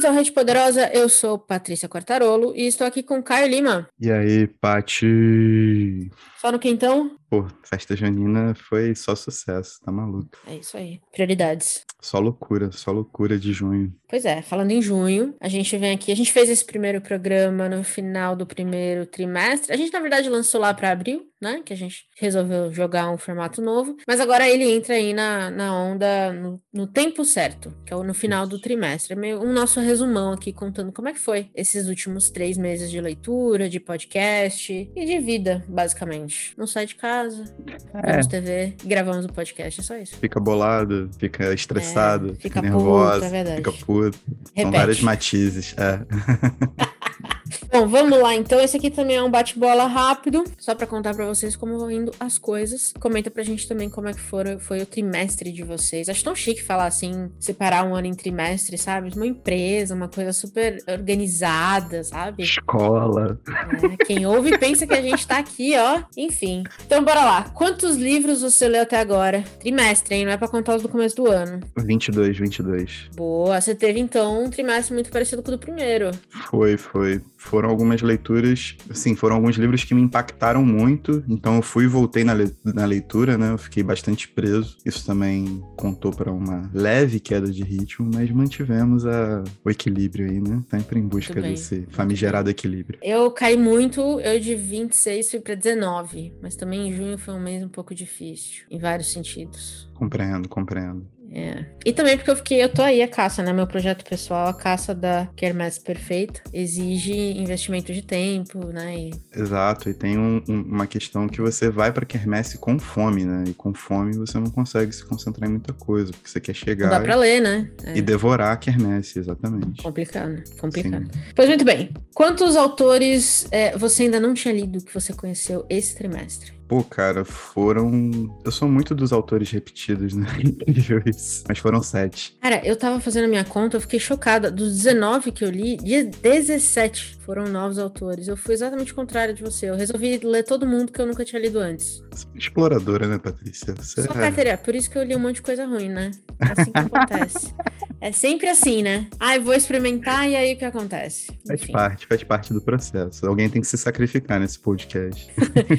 Bem-vindos ao Rede Poderosa, eu sou Patrícia Quartarolo e estou aqui com Caio Lima. E aí, Pati? Só no quentão? Pô, festa junina foi só sucesso, tá maluco. É isso aí. Prioridades. Só loucura, só loucura de junho. Pois é, falando em junho, a gente vem aqui, a gente fez esse primeiro programa no final do primeiro trimestre. A gente, na verdade, lançou lá para abril, né? Que a gente resolveu jogar um formato novo. Mas agora ele entra aí na, na onda no, no tempo certo, que é no final do trimestre. É meio um nosso resumão aqui contando como é que foi esses últimos três meses de leitura, de podcast e de vida, basicamente. Não sai de casa, É. vemos TV, gravamos o podcast, é só isso. Fica bolado, fica estressado, É, fica, fica nervosa, puto, é verdade. fica puto. São vários matizes. É. Bom, vamos lá. Então, esse aqui também é um bate-bola rápido, só pra contar pra vocês como vão indo as coisas. Comenta pra gente também como é que foram, foi o trimestre de vocês. Acho tão chique falar assim, separar um ano em trimestre, sabe? Uma empresa, uma coisa super organizada, sabe? Escola. É, quem ouve pensa que a gente tá aqui, ó. Enfim. Então, bora lá. Quantos livros você leu até agora? Trimestre, hein? Não é pra contar os do começo do ano. 22, 22. Boa. Você teve, então, um trimestre muito parecido com o do primeiro. Foi, foi. Foram algumas leituras, assim, foram alguns livros que me impactaram muito, então eu fui e voltei na, le- na leitura, né? Eu fiquei bastante preso. Isso também contou para uma leve queda de ritmo, mas mantivemos a- o equilíbrio aí, né? Sempre em busca desse famigerado equilíbrio. Eu caí muito, eu de 26 fui pra 19, mas também em junho foi um mês um pouco difícil, em vários sentidos. Compreendo, compreendo. É. E também porque eu fiquei, eu tô aí a caça, né? Meu projeto pessoal, a caça da Quermesse Perfeita, exige investimento de tempo, né? E Exato, e tem um- um- uma questão que você vai para quermesse com fome, né? E com fome você não consegue se concentrar em muita coisa, porque você quer não dá chegar pra ler, né? É e devorar a quermesse, exatamente. complicado, complicado. Sim. Pois muito bem. Quantos autores é, você ainda não tinha lido que você conheceu esse trimestre? Pô, cara, foram. Eu sou muito dos autores repetidos, né? Mas foram sete. Cara, eu tava fazendo a minha conta, eu fiquei chocada. Dos 19 que eu li, de 17 foram novos autores. Eu fui exatamente o contrário de você. Eu resolvi ler todo mundo que eu nunca tinha lido antes. Exploradora, né, Patrícia? Você Só é- carteira, por isso que eu li um monte de coisa ruim, né? É assim que acontece. É sempre assim, né? Ah, eu vou experimentar e aí o que acontece? faz Enfim. parte, faz parte do processo. Alguém tem que se sacrificar nesse podcast.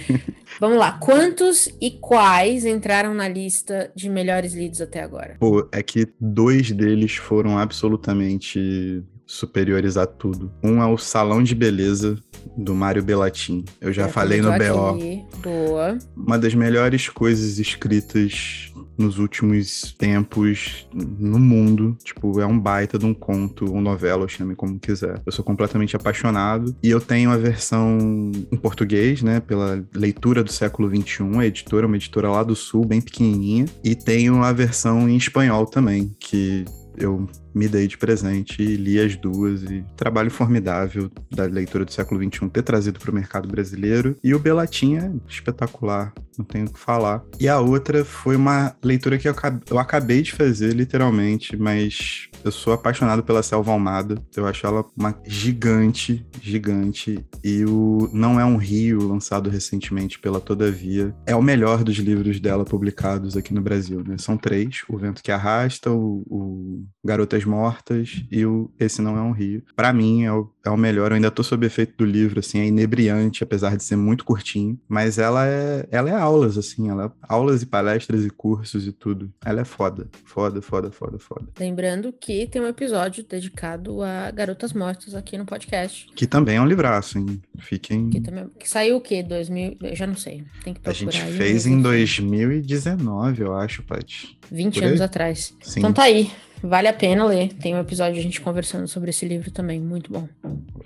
Vamos lá. Quantos e quais entraram na lista de melhores lidos até agora? Pô, é que dois deles foram absolutamente superiores a tudo. Um é o Salão de Beleza, do Mário Bellatin. Eu já Eu falei no tô BO. aqui. Boa. Uma das melhores coisas escritas nos últimos tempos no mundo. Tipo, é um baita de um conto, ou novela, chame como quiser. Eu sou completamente apaixonado. E eu tenho a versão em português, né? Pela leitura do século XXI, a editora, uma editora lá do sul, bem pequenininha. E tenho a versão em espanhol também, que eu me dei de presente e li as duas e trabalho formidável da leitura do século XXI ter trazido para o mercado brasileiro e o Belatim é espetacular, não tenho o que falar. E a outra foi uma leitura que eu acabei de fazer literalmente, mas eu sou apaixonado pela Selva Almada, eu acho ela uma gigante, gigante e o Não é um Rio, lançado recentemente pela Todavia, é o melhor dos livros dela publicados aqui no Brasil, né? São três, O Vento que Arrasta, o, o Garotas Mortas e o Esse Não é um Rio. Pra mim é o, é o melhor, eu ainda tô sob efeito do livro, assim, é inebriante, apesar de ser muito curtinho, mas ela é, ela é aulas, assim, ela é aulas e palestras e cursos e tudo. Ela é foda, foda, foda, foda, foda. Lembrando que tem um episódio dedicado a garotas mortas aqui no podcast. Que também é um livraço, hein? Fiquem... Que, também, que saiu o quê? 2000? Eu já não sei. Tem que A procurar gente aí, fez em enfim. 2019, eu acho, Paty. 20 por aí. anos atrás. Sim. Então tá aí. Vale a pena ler. Tem um episódio a gente conversando sobre esse livro também. Muito bom.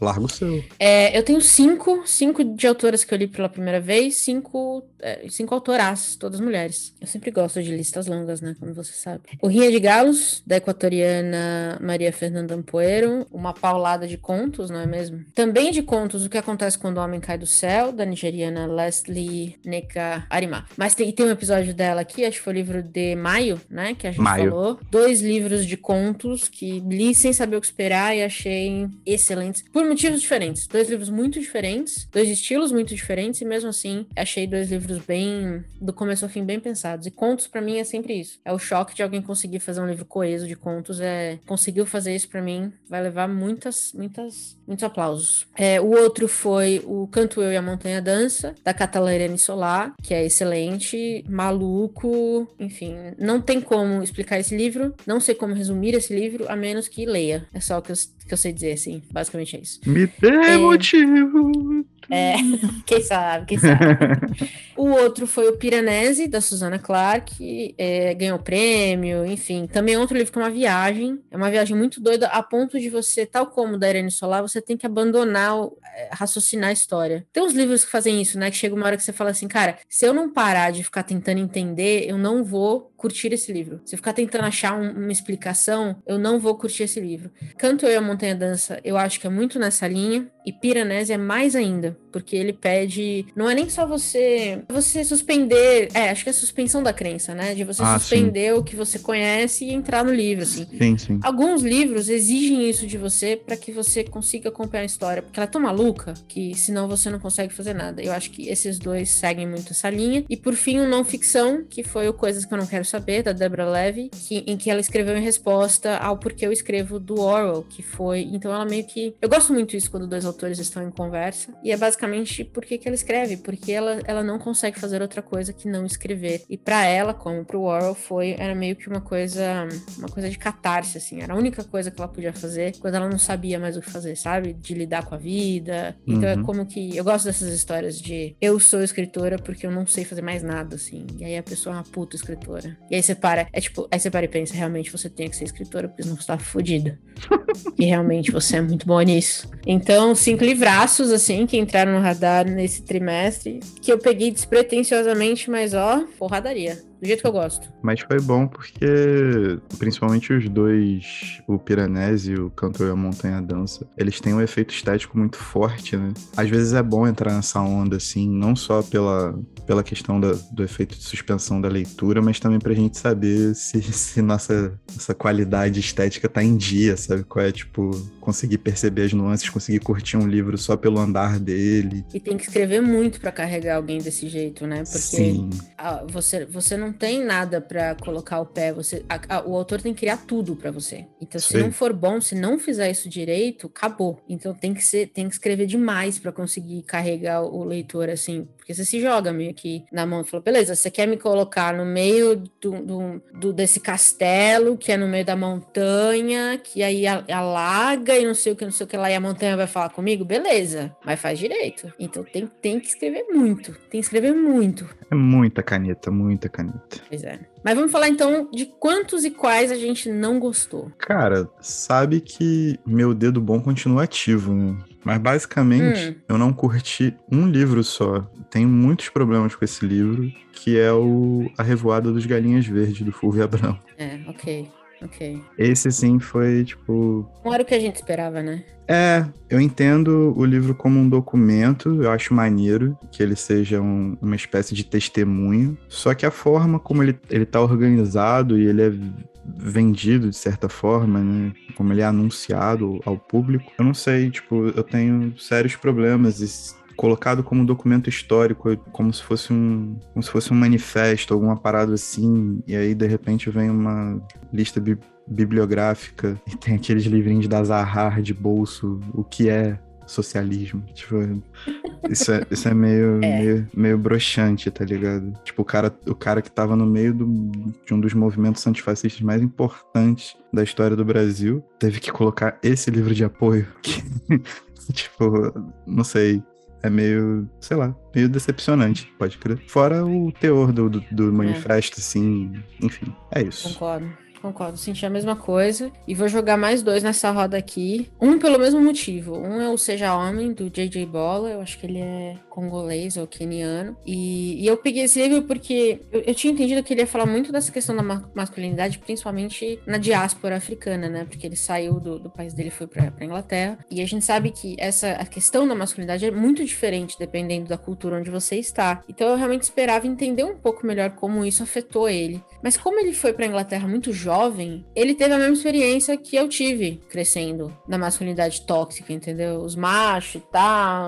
Larga o seu. É, eu tenho cinco, cinco de autoras que eu li pela primeira vez, cinco, é, cinco autoras, todas mulheres. Eu sempre gosto de listas longas, né? Como você sabe. O Rinha de Galos, da equatoriana Maria Fernanda Ampoeiro, uma paulada de contos, não é mesmo? Também de contos, O que acontece quando o homem cai do céu, da nigeriana Leslie Neka Arima. Mas tem, tem um episódio dela aqui, acho que foi o livro de Maio, né? Que a gente Maio. falou. Dois livros de contos que li sem saber o que esperar e achei excelentes diferentes, por motivos diferentes. Dois livros muito diferentes, dois estilos muito diferentes, e mesmo assim, achei dois livros bem, do começo ao fim, bem pensados. E contos, para mim, é sempre isso. É o choque de alguém conseguir fazer um livro coeso de contos, é conseguiu fazer isso para mim, vai levar muitas, muitas, muitos aplausos. É, o outro foi o Canto Eu e a Montanha Dança, da Catalariane Solar, que é excelente, maluco, enfim, não tem como explicar esse livro, não sei como resumir esse livro, a menos que leia. É só o que eu, que eu sei dizer, assim, basicamente é isso. Me dê é... motivo é, quem sabe, quem sabe. o outro foi o Piranesi, da Susana Clark, é, ganhou prêmio, enfim. Também é outro livro que é uma viagem, é uma viagem muito doida, a ponto de você, tal como da Irene Solar, você tem que abandonar, é, raciocinar a história. Tem uns livros que fazem isso, né? Que chega uma hora que você fala assim, cara, se eu não parar de ficar tentando entender, eu não vou curtir esse livro. Se eu ficar tentando achar um, uma explicação, eu não vou curtir esse livro. Canto Eu e a Montanha Dança, eu acho que é muito nessa linha, e Piranesi é mais ainda, porque ele pede. Não é nem só você você suspender. É, acho que é a suspensão da crença, né? De você ah, suspender sim. o que você conhece e entrar no livro, assim. Sim, sim. Alguns livros exigem isso de você para que você consiga acompanhar a história, porque ela é tão maluca que senão você não consegue fazer nada. Eu acho que esses dois seguem muito essa linha. E por fim, o não ficção, que foi o Coisas que eu não quero saber, da Deborah Levy, que, em que ela escreveu em resposta ao porquê eu escrevo do Orwell, que foi. Então ela meio que. Eu gosto muito isso quando dois autores estão em conversa. E é basicamente por que ela escreve, porque ela, ela não consegue fazer outra coisa que não escrever. E para ela, como pro Orwell, foi era meio que uma coisa uma coisa de catarse assim, era a única coisa que ela podia fazer quando ela não sabia mais o que fazer, sabe? De lidar com a vida. Então é uhum. é como que eu gosto dessas histórias de eu sou escritora porque eu não sei fazer mais nada assim. E aí a pessoa é uma puta escritora. E aí você para, é tipo, aí você para e pensa, realmente você tem que ser escritora porque senão você tá fodida. e realmente você é muito boa nisso. Então, cinco livraços, assim, que entraram no radar nesse trimestre, que eu peguei despretensiosamente, mas ó, porradaria do jeito que eu gosto. Mas foi bom porque, principalmente os dois, o Piranesi e o Cantor e a Montanha Dança, eles têm um efeito estético muito forte, né? Às vezes é bom entrar nessa onda, assim, não só pela, pela questão da, do efeito de suspensão da leitura, mas também pra gente saber se, se nossa, nossa qualidade estética tá em dia, sabe? Qual é, tipo, conseguir perceber as nuances, conseguir curtir um livro só pelo andar dele. E tem que escrever muito para carregar alguém desse jeito, né? Porque Sim. você, você não tem nada para colocar o pé, você a, a, o autor tem que criar tudo para você. Então, se Sim. não for bom, se não fizer isso direito, acabou. Então tem que ser, tem que escrever demais para conseguir carregar o leitor assim, porque você se joga meio que na mão e fala, beleza, você quer me colocar no meio do, do, do desse castelo, que é no meio da montanha, que aí alaga e não sei o que, não sei o que lá, e a montanha vai falar comigo? Beleza, mas faz direito. Então tem, tem que escrever muito, tem que escrever muito. É muita caneta, muita caneta. Pois é. Mas vamos falar então de quantos e quais a gente não gostou. Cara, sabe que meu dedo bom continua ativo, né? Mas basicamente, hum. eu não curti um livro só. Tenho muitos problemas com esse livro, que é o A Revoada dos Galinhas Verdes, do Fulvio Abrão. É, ok. Ok. Esse sim foi, tipo. Não era o que a gente esperava, né? É, eu entendo o livro como um documento, eu acho maneiro que ele seja um, uma espécie de testemunho, só que a forma como ele, ele tá organizado e ele é vendido de certa forma, né? Como ele é anunciado ao público. Eu não sei, tipo, eu tenho sérios problemas e colocado como um documento histórico, como se fosse um, como se fosse um manifesto, alguma parada assim, e aí de repente vem uma lista bi bibliográfica e tem aqueles livrinhos da Zahar de bolso, o que é socialismo. Tipo, isso é, isso é meio, é. meio, meio broxante, tá ligado? Tipo, o cara, o cara que tava no meio do, de um dos movimentos antifascistas mais importantes da história do Brasil teve que colocar esse livro de apoio. Que, tipo, não sei. É meio, sei lá, meio decepcionante, pode crer. Fora o teor do, do, do manifesto, é. assim, enfim, é isso. Concordo. Concordo, senti a mesma coisa. E vou jogar mais dois nessa roda aqui. Um pelo mesmo motivo. Um é o Seja Homem, do J.J. Bola. Eu acho que ele é congolês ou keniano. E, e eu peguei esse livro porque eu, eu, tinha entendido que ele ia falar muito dessa questão da ma masculinidade, principalmente na diáspora africana, né? Porque ele saiu do, do país dele e foi pra, pra Inglaterra. E a gente sabe que essa a questão da masculinidade é muito diferente dependendo da cultura onde você está. Então eu realmente esperava entender um pouco melhor como isso afetou ele. Mas como ele foi pra Inglaterra muito jovem, jovem, ele teve a mesma experiência que eu tive crescendo na masculinidade tóxica, entendeu? Os machos e tal.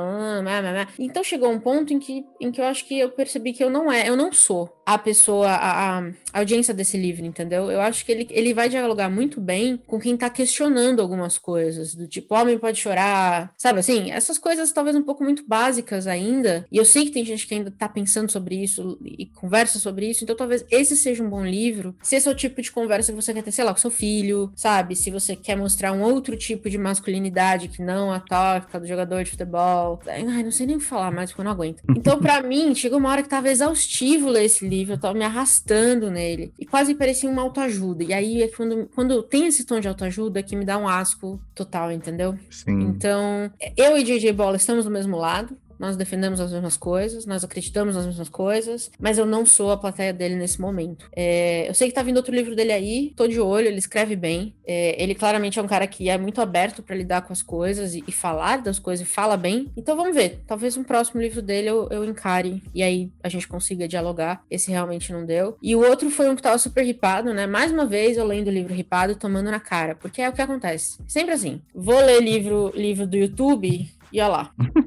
Então chegou um ponto em que, em que eu acho que eu percebi que eu não é, eu não sou a pessoa, a, a, audiência desse livro, entendeu? Eu acho que ele, ele vai dialogar muito bem com quem tá questionando algumas coisas, do tipo, homem pode chorar, sabe assim? Essas coisas talvez um pouco muito básicas ainda, e eu sei que tem gente que ainda tá pensando sobre isso e conversa sobre isso, então talvez esse seja um bom livro, se esse é o tipo de conversa você quer ter, sei lá, com seu filho, sabe? Se você quer mostrar um outro tipo de masculinidade que não a tóxica do jogador de futebol. Ai, não sei nem falar mais porque eu não aguento. Então, para mim, chegou uma hora que tava exaustivo ler esse livro eu tava me arrastando nele. E quase parecia uma autoajuda. E aí, é quando, quando tem esse tom de autoajuda, que me dá um asco total, entendeu? Sim. Então, eu e JJ Bola estamos do mesmo lado nós defendemos as mesmas coisas, nós acreditamos nas mesmas coisas, mas eu não sou a plateia dele nesse momento. É, eu sei que tá vindo outro livro dele aí, tô de olho, ele escreve bem. É, ele claramente é um cara que é muito aberto para lidar com as coisas e, e, falar das coisas e fala bem. Então vamos ver. Talvez um próximo livro dele eu, eu encare e aí a gente consiga dialogar. Esse realmente não deu. E o outro foi um que tava super ripado, né? Mais uma vez eu lendo o livro ripado tomando na cara, porque é o que acontece. Sempre assim. Vou ler livro, livro do YouTube e olha lá.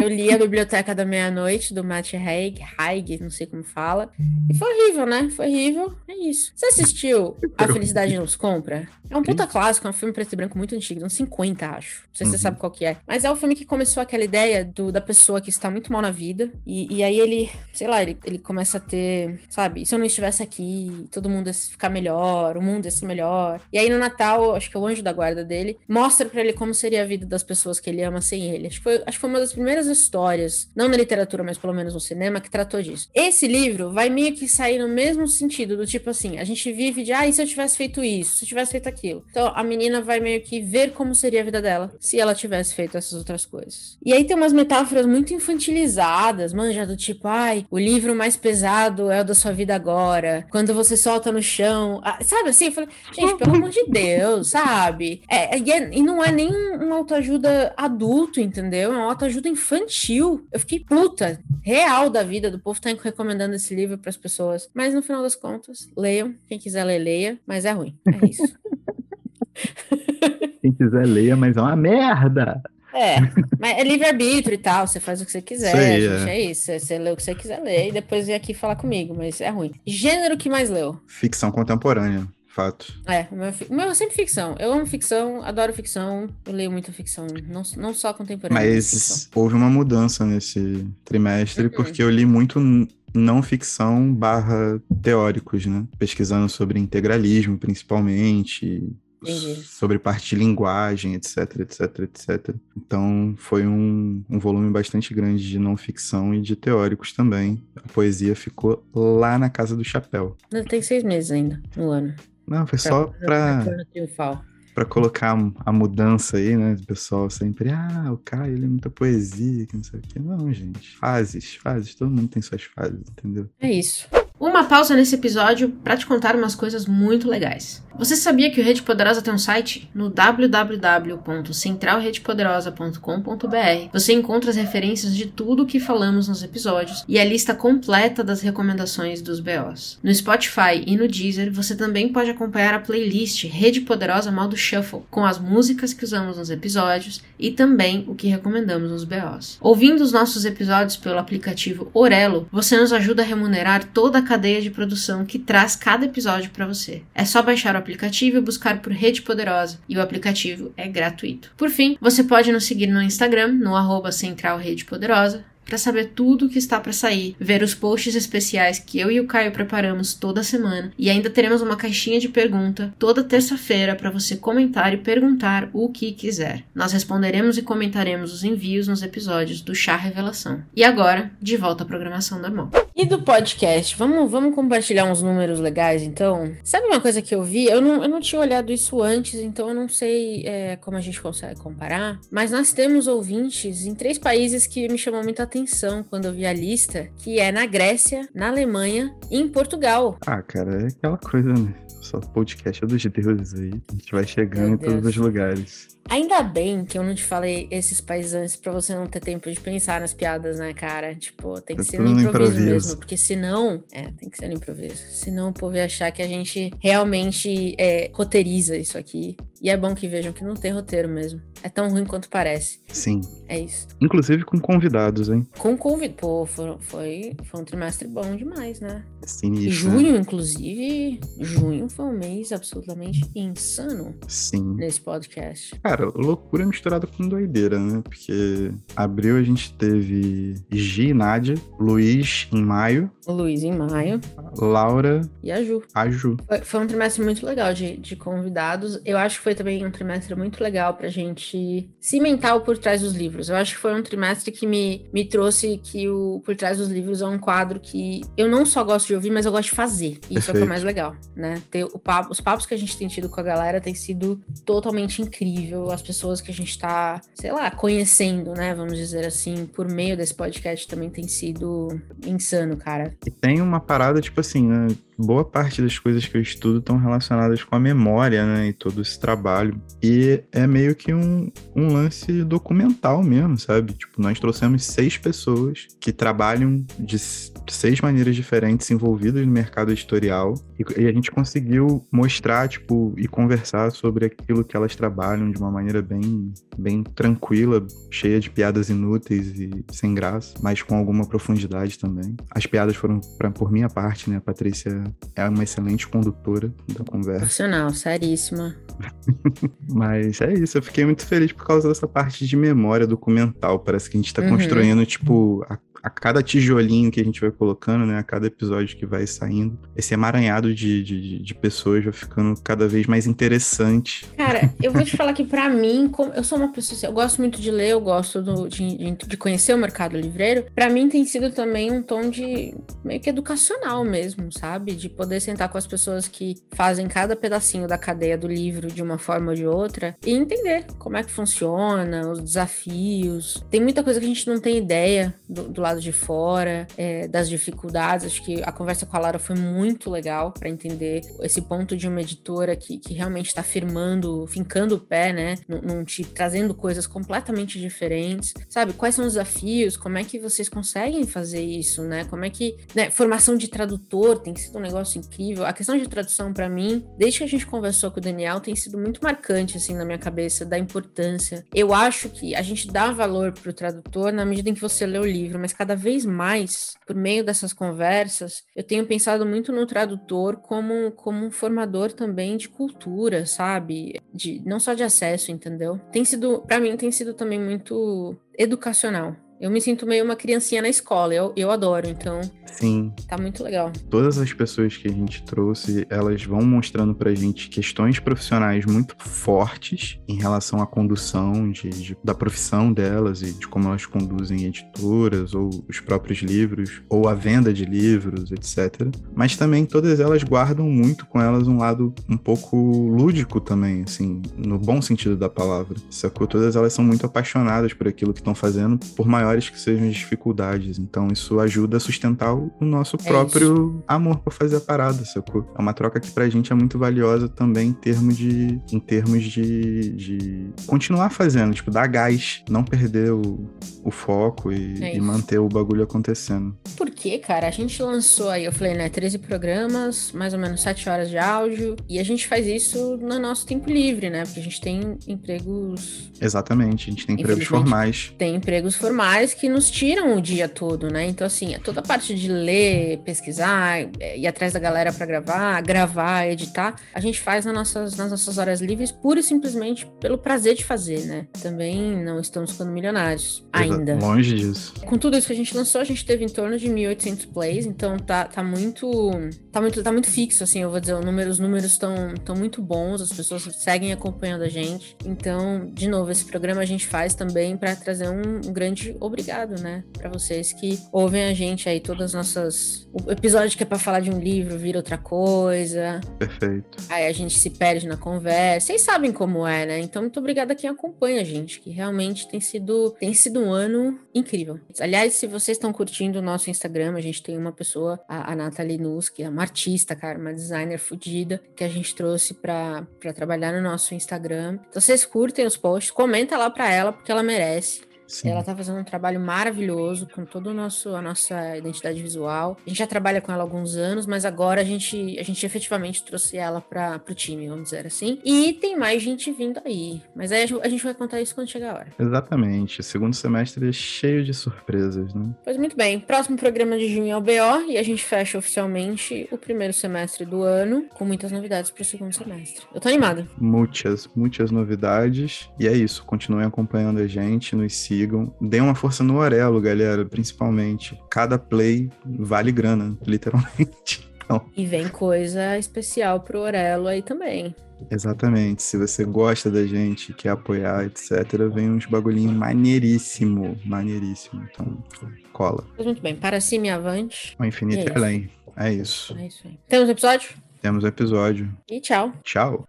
Eu li a Biblioteca da Meia-Noite, do Matt Haig, Haig, não sei como fala. E foi horrível, né? Foi horrível. É isso. Você assistiu A Felicidade Nos Compra? É um puta clássico, é um filme preto e branco muito antigo, uns 50, acho. Não sei se você uhum. sabe qual que é. Mas é o filme que começou aquela ideia do, da pessoa que está muito mal na vida. E, e aí ele, sei lá, ele, ele começa a ter, sabe, se eu não estivesse aqui, todo mundo ia ficar melhor, o mundo ia ser melhor. E aí no Natal, acho que é o anjo da guarda dele, mostra para ele como seria a vida das pessoas que ele ama sem ele. Acho que foi, acho que foi uma das primeiras histórias, não na literatura, mas pelo menos no cinema, que tratou disso. Esse livro vai meio que sair no mesmo sentido, do tipo assim, a gente vive de, ah, e se eu tivesse feito isso, se eu tivesse feito aquilo. Então a menina vai meio que ver como seria a vida dela se ela tivesse feito essas outras coisas. E aí tem umas metáforas muito infantilizadas, manja, do tipo, ai, o livro mais pesado é o da sua vida agora, quando você solta no chão, ah, sabe assim? Eu falei, gente, pelo amor de Deus, sabe? É, e, é, e não é nem uma autoajuda adulto, entendeu? É uma autoajuda infantil infantil. Eu fiquei puta, real da vida do povo tá recomendando esse livro para as pessoas. Mas no final das contas, leiam. Quem quiser ler, leia. Mas é ruim. É isso. Quem quiser, leia, mas é uma merda. É, mas é livre-arbítrio e tal, você faz o que você quiser, Sei, gente, é. é. isso. Você lê o que você quiser ler e depois vem aqui falar comigo, mas é ruim. Gênero que mais leu? Ficção contemporânea fato. É, o meu, meu é sempre ficção. Eu amo ficção, adoro ficção, eu leio muita ficção, não, não só contemporânea. Mas houve uma mudança nesse trimestre, uhum. porque eu li muito não ficção barra teóricos, né? Pesquisando sobre integralismo, principalmente, Entendi. sobre parte de linguagem, etc, etc, etc. Então foi um, um volume bastante grande de não ficção e de teóricos também. A poesia ficou lá na casa do chapéu. Tem seis meses ainda, no ano. Não, foi só pra, pra colocar a mudança aí, né? O pessoal sempre, ah, o Caio, ele é muita poesia, que não sei o quê. Não, gente. Fases, fases. Todo mundo tem suas fases, entendeu? É isso. Uma pausa nesse episódio para te contar umas coisas muito legais. Você sabia que o Rede Poderosa tem um site? No www.centralredepoderosa.com.br você encontra as referências de tudo o que falamos nos episódios e a lista completa das recomendações dos BOs. No Spotify e no Deezer você também pode acompanhar a playlist Rede Poderosa Modo Shuffle, com as músicas que usamos nos episódios e também o que recomendamos nos BOs. Ouvindo os nossos episódios pelo aplicativo Orelo, você nos ajuda a remunerar toda a cadeia de produção que traz cada episódio para você. É só baixar o aplicativo e buscar por Rede Poderosa, e o aplicativo é gratuito. Por fim, você pode nos seguir no Instagram, no arroba Central Rede Poderosa, para saber tudo o que está para sair, ver os posts especiais que eu e o Caio preparamos toda semana e ainda teremos uma caixinha de pergunta toda terça-feira para você comentar e perguntar o que quiser. Nós responderemos e comentaremos os envios nos episódios do Chá Revelação. E agora, de volta à programação normal. E do podcast, vamos, vamos compartilhar uns números legais então? Sabe uma coisa que eu vi? Eu não, eu não tinha olhado isso antes, então eu não sei é, como a gente consegue comparar, mas nós temos ouvintes em três países que me chamam muita atenção atenção quando eu vi a lista, que é na Grécia, na Alemanha e em Portugal. Ah, cara, é aquela coisa, né? Só podcast é dos deuses aí. A gente vai chegando em todos os lugares. Ainda bem que eu não te falei esses países pra você não ter tempo de pensar nas piadas, né, cara? Tipo, tem que é ser no improviso, improviso, mesmo. Porque senão. É, tem que ser no improviso. Senão o povo ia achar que a gente realmente é, roteiriza isso aqui. E é bom que vejam que não tem roteiro mesmo. É tão ruim quanto parece. Sim. É isso. Inclusive com convidados, hein? Com convidados. Pô, foi, foi, foi um trimestre bom demais, né? Sim. Né? Junho, né? inclusive. Junho foi um mês absolutamente insano. Sim. Nesse podcast. Cara, loucura misturada com doideira, né? Porque abril a gente teve Gi e Nádia, Luiz em maio. Luiz em maio. Laura. E a Ju. A Ju. Foi, foi um trimestre muito legal de, de convidados. Eu acho que foi também um trimestre muito legal pra gente cimentar o Por Trás dos Livros. Eu acho que foi um trimestre que me, me trouxe que o Por Trás dos Livros é um quadro que eu não só gosto de ouvir, mas eu gosto de fazer. E isso é o que é mais legal, né? Ter o papo, os papos que a gente tem tido com a galera tem sido totalmente incrível. As pessoas que a gente tá, sei lá, conhecendo, né? Vamos dizer assim, por meio desse podcast também tem sido insano, cara. E tem uma parada, tipo assim, né? Boa parte das coisas que eu estudo estão relacionadas com a memória, né? E todo esse trabalho. E é meio que um, um lance documental mesmo, sabe? Tipo, nós trouxemos seis pessoas que trabalham de seis maneiras diferentes envolvidas no mercado editorial e, e a gente conseguiu mostrar, tipo, e conversar sobre aquilo que elas trabalham de uma maneira bem, bem tranquila, cheia de piadas inúteis e sem graça, mas com alguma profundidade também. As piadas foram pra, por minha parte, né? A Patrícia é uma excelente condutora da conversa. Profissional, seríssima. Mas é isso, eu fiquei muito feliz por causa dessa parte de memória documental. Parece que a gente tá uhum. construindo, tipo, a a cada tijolinho que a gente vai colocando, né, a cada episódio que vai saindo, esse emaranhado de, de, de pessoas vai ficando cada vez mais interessante. Cara, eu vou te falar que para mim, como eu sou uma pessoa, assim, eu gosto muito de ler, eu gosto do, de, de conhecer o mercado livreiro. Para mim tem sido também um tom de meio que educacional mesmo, sabe? De poder sentar com as pessoas que fazem cada pedacinho da cadeia do livro de uma forma ou de outra e entender como é que funciona, os desafios. Tem muita coisa que a gente não tem ideia do, do lado de fora, é, das dificuldades. Acho que a conversa com a Lara foi muito legal para entender esse ponto de uma editora que, que realmente está firmando, fincando o pé, né? Num, trazendo coisas completamente diferentes. Sabe? Quais são os desafios? Como é que vocês conseguem fazer isso, né? Como é que. Né? Formação de tradutor tem sido um negócio incrível. A questão de tradução, para mim, desde que a gente conversou com o Daniel, tem sido muito marcante, assim, na minha cabeça, da importância. Eu acho que a gente dá valor pro tradutor na medida em que você lê o livro, mas cada vez mais, por meio dessas conversas, eu tenho pensado muito no tradutor como, como um formador também de cultura, sabe? De, não só de acesso, entendeu? Tem sido, para mim, tem sido também muito educacional. Eu me sinto meio uma criancinha na escola, eu, eu adoro, então. Sim. Tá muito legal. Todas as pessoas que a gente trouxe, elas vão mostrando pra gente questões profissionais muito fortes em relação à condução de, de, da profissão delas e de como elas conduzem editoras ou os próprios livros, ou a venda de livros, etc. Mas também todas elas guardam muito com elas um lado um pouco lúdico também, assim, no bom sentido da palavra. Sacou? Todas elas são muito apaixonadas por aquilo que estão fazendo, por maior maiores que sejam as dificuldades. Então isso ajuda a sustentar o nosso é próprio isso. amor por fazer a parada, sacou? É uma troca que pra gente é muito valiosa também em termos de, em termos de, de continuar fazendo, tipo, dar gás, não perder o, o foco e, é e manter o bagulho acontecendo. Por que, cara? A gente lançou aí, eu falei, né, 13 programas, mais ou menos 7 horas de áudio, e a gente faz isso no nosso tempo livre, né? Porque a gente tem empregos. Exatamente, a gente tem empregos formais. Tem empregos formais que nos tiram o dia todo, né? Então, assim, toda a parte de ler, pesquisar, é, ir atrás da galera para gravar, gravar, editar, a gente faz nas nossas, nas nossas horas livres pura e simplesmente pelo prazer de fazer, né? Também não estamos ficando milionários ainda. Longe disso. Com tudo isso que a gente lançou, a gente teve em torno de 1.800 plays, então tá, tá muito tá muito tá muito fixo, assim, eu vou dizer, número, os números estão tão muito bons, as pessoas seguem acompanhando a gente. Então, de novo, esse programa a gente faz também para trazer um, um grande obrigado, né, para vocês que ouvem a gente aí todas as nossas o episódio que é para falar de um livro vira outra coisa. Perfeito. Aí a gente se perde na conversa. Vocês sabem como é, né? Então muito obrigada a quem acompanha a gente, que realmente tem sido tem sido um ano incrível. Aliás, se vocês estão curtindo o nosso Instagram A gente tem uma pessoa, a, a Nathalie Nus, que é uma artista, cara, uma designer fodida, que a gente trouxe para trabalhar no nosso Instagram. Então vocês curtem os posts, comenta lá para ela, porque ela merece. Sim. Ela tá fazendo um trabalho maravilhoso com toda a nossa identidade visual. A gente já trabalha com ela há alguns anos, mas agora a gente, a gente efetivamente trouxe ela para o time, vamos dizer assim. E tem mais gente vindo aí. Mas aí a gente vai contar isso quando chegar a hora. Exatamente. O segundo semestre é cheio de surpresas, né? Pois muito bem. Próximo programa de junho é o BO e a gente fecha oficialmente o primeiro semestre do ano com muitas novidades para o segundo semestre. Eu tô animada. Muitas, muitas novidades. E é isso. Continuem acompanhando a gente, nos sigam. Deem uma força no Orelo, galera, principalmente. Cada play vale grana, literalmente. Então... E vem coisa especial pro Orelo aí também. Exatamente. Se você gosta da gente, quer apoiar, etc., vem uns bagulhinho maneiríssimo, maneiríssimo. Então, cola. Muito bem. Para cima e avante. O infinito é além. É isso. É isso aí. Temos episódio? Temos episódio. E tchau. Tchau.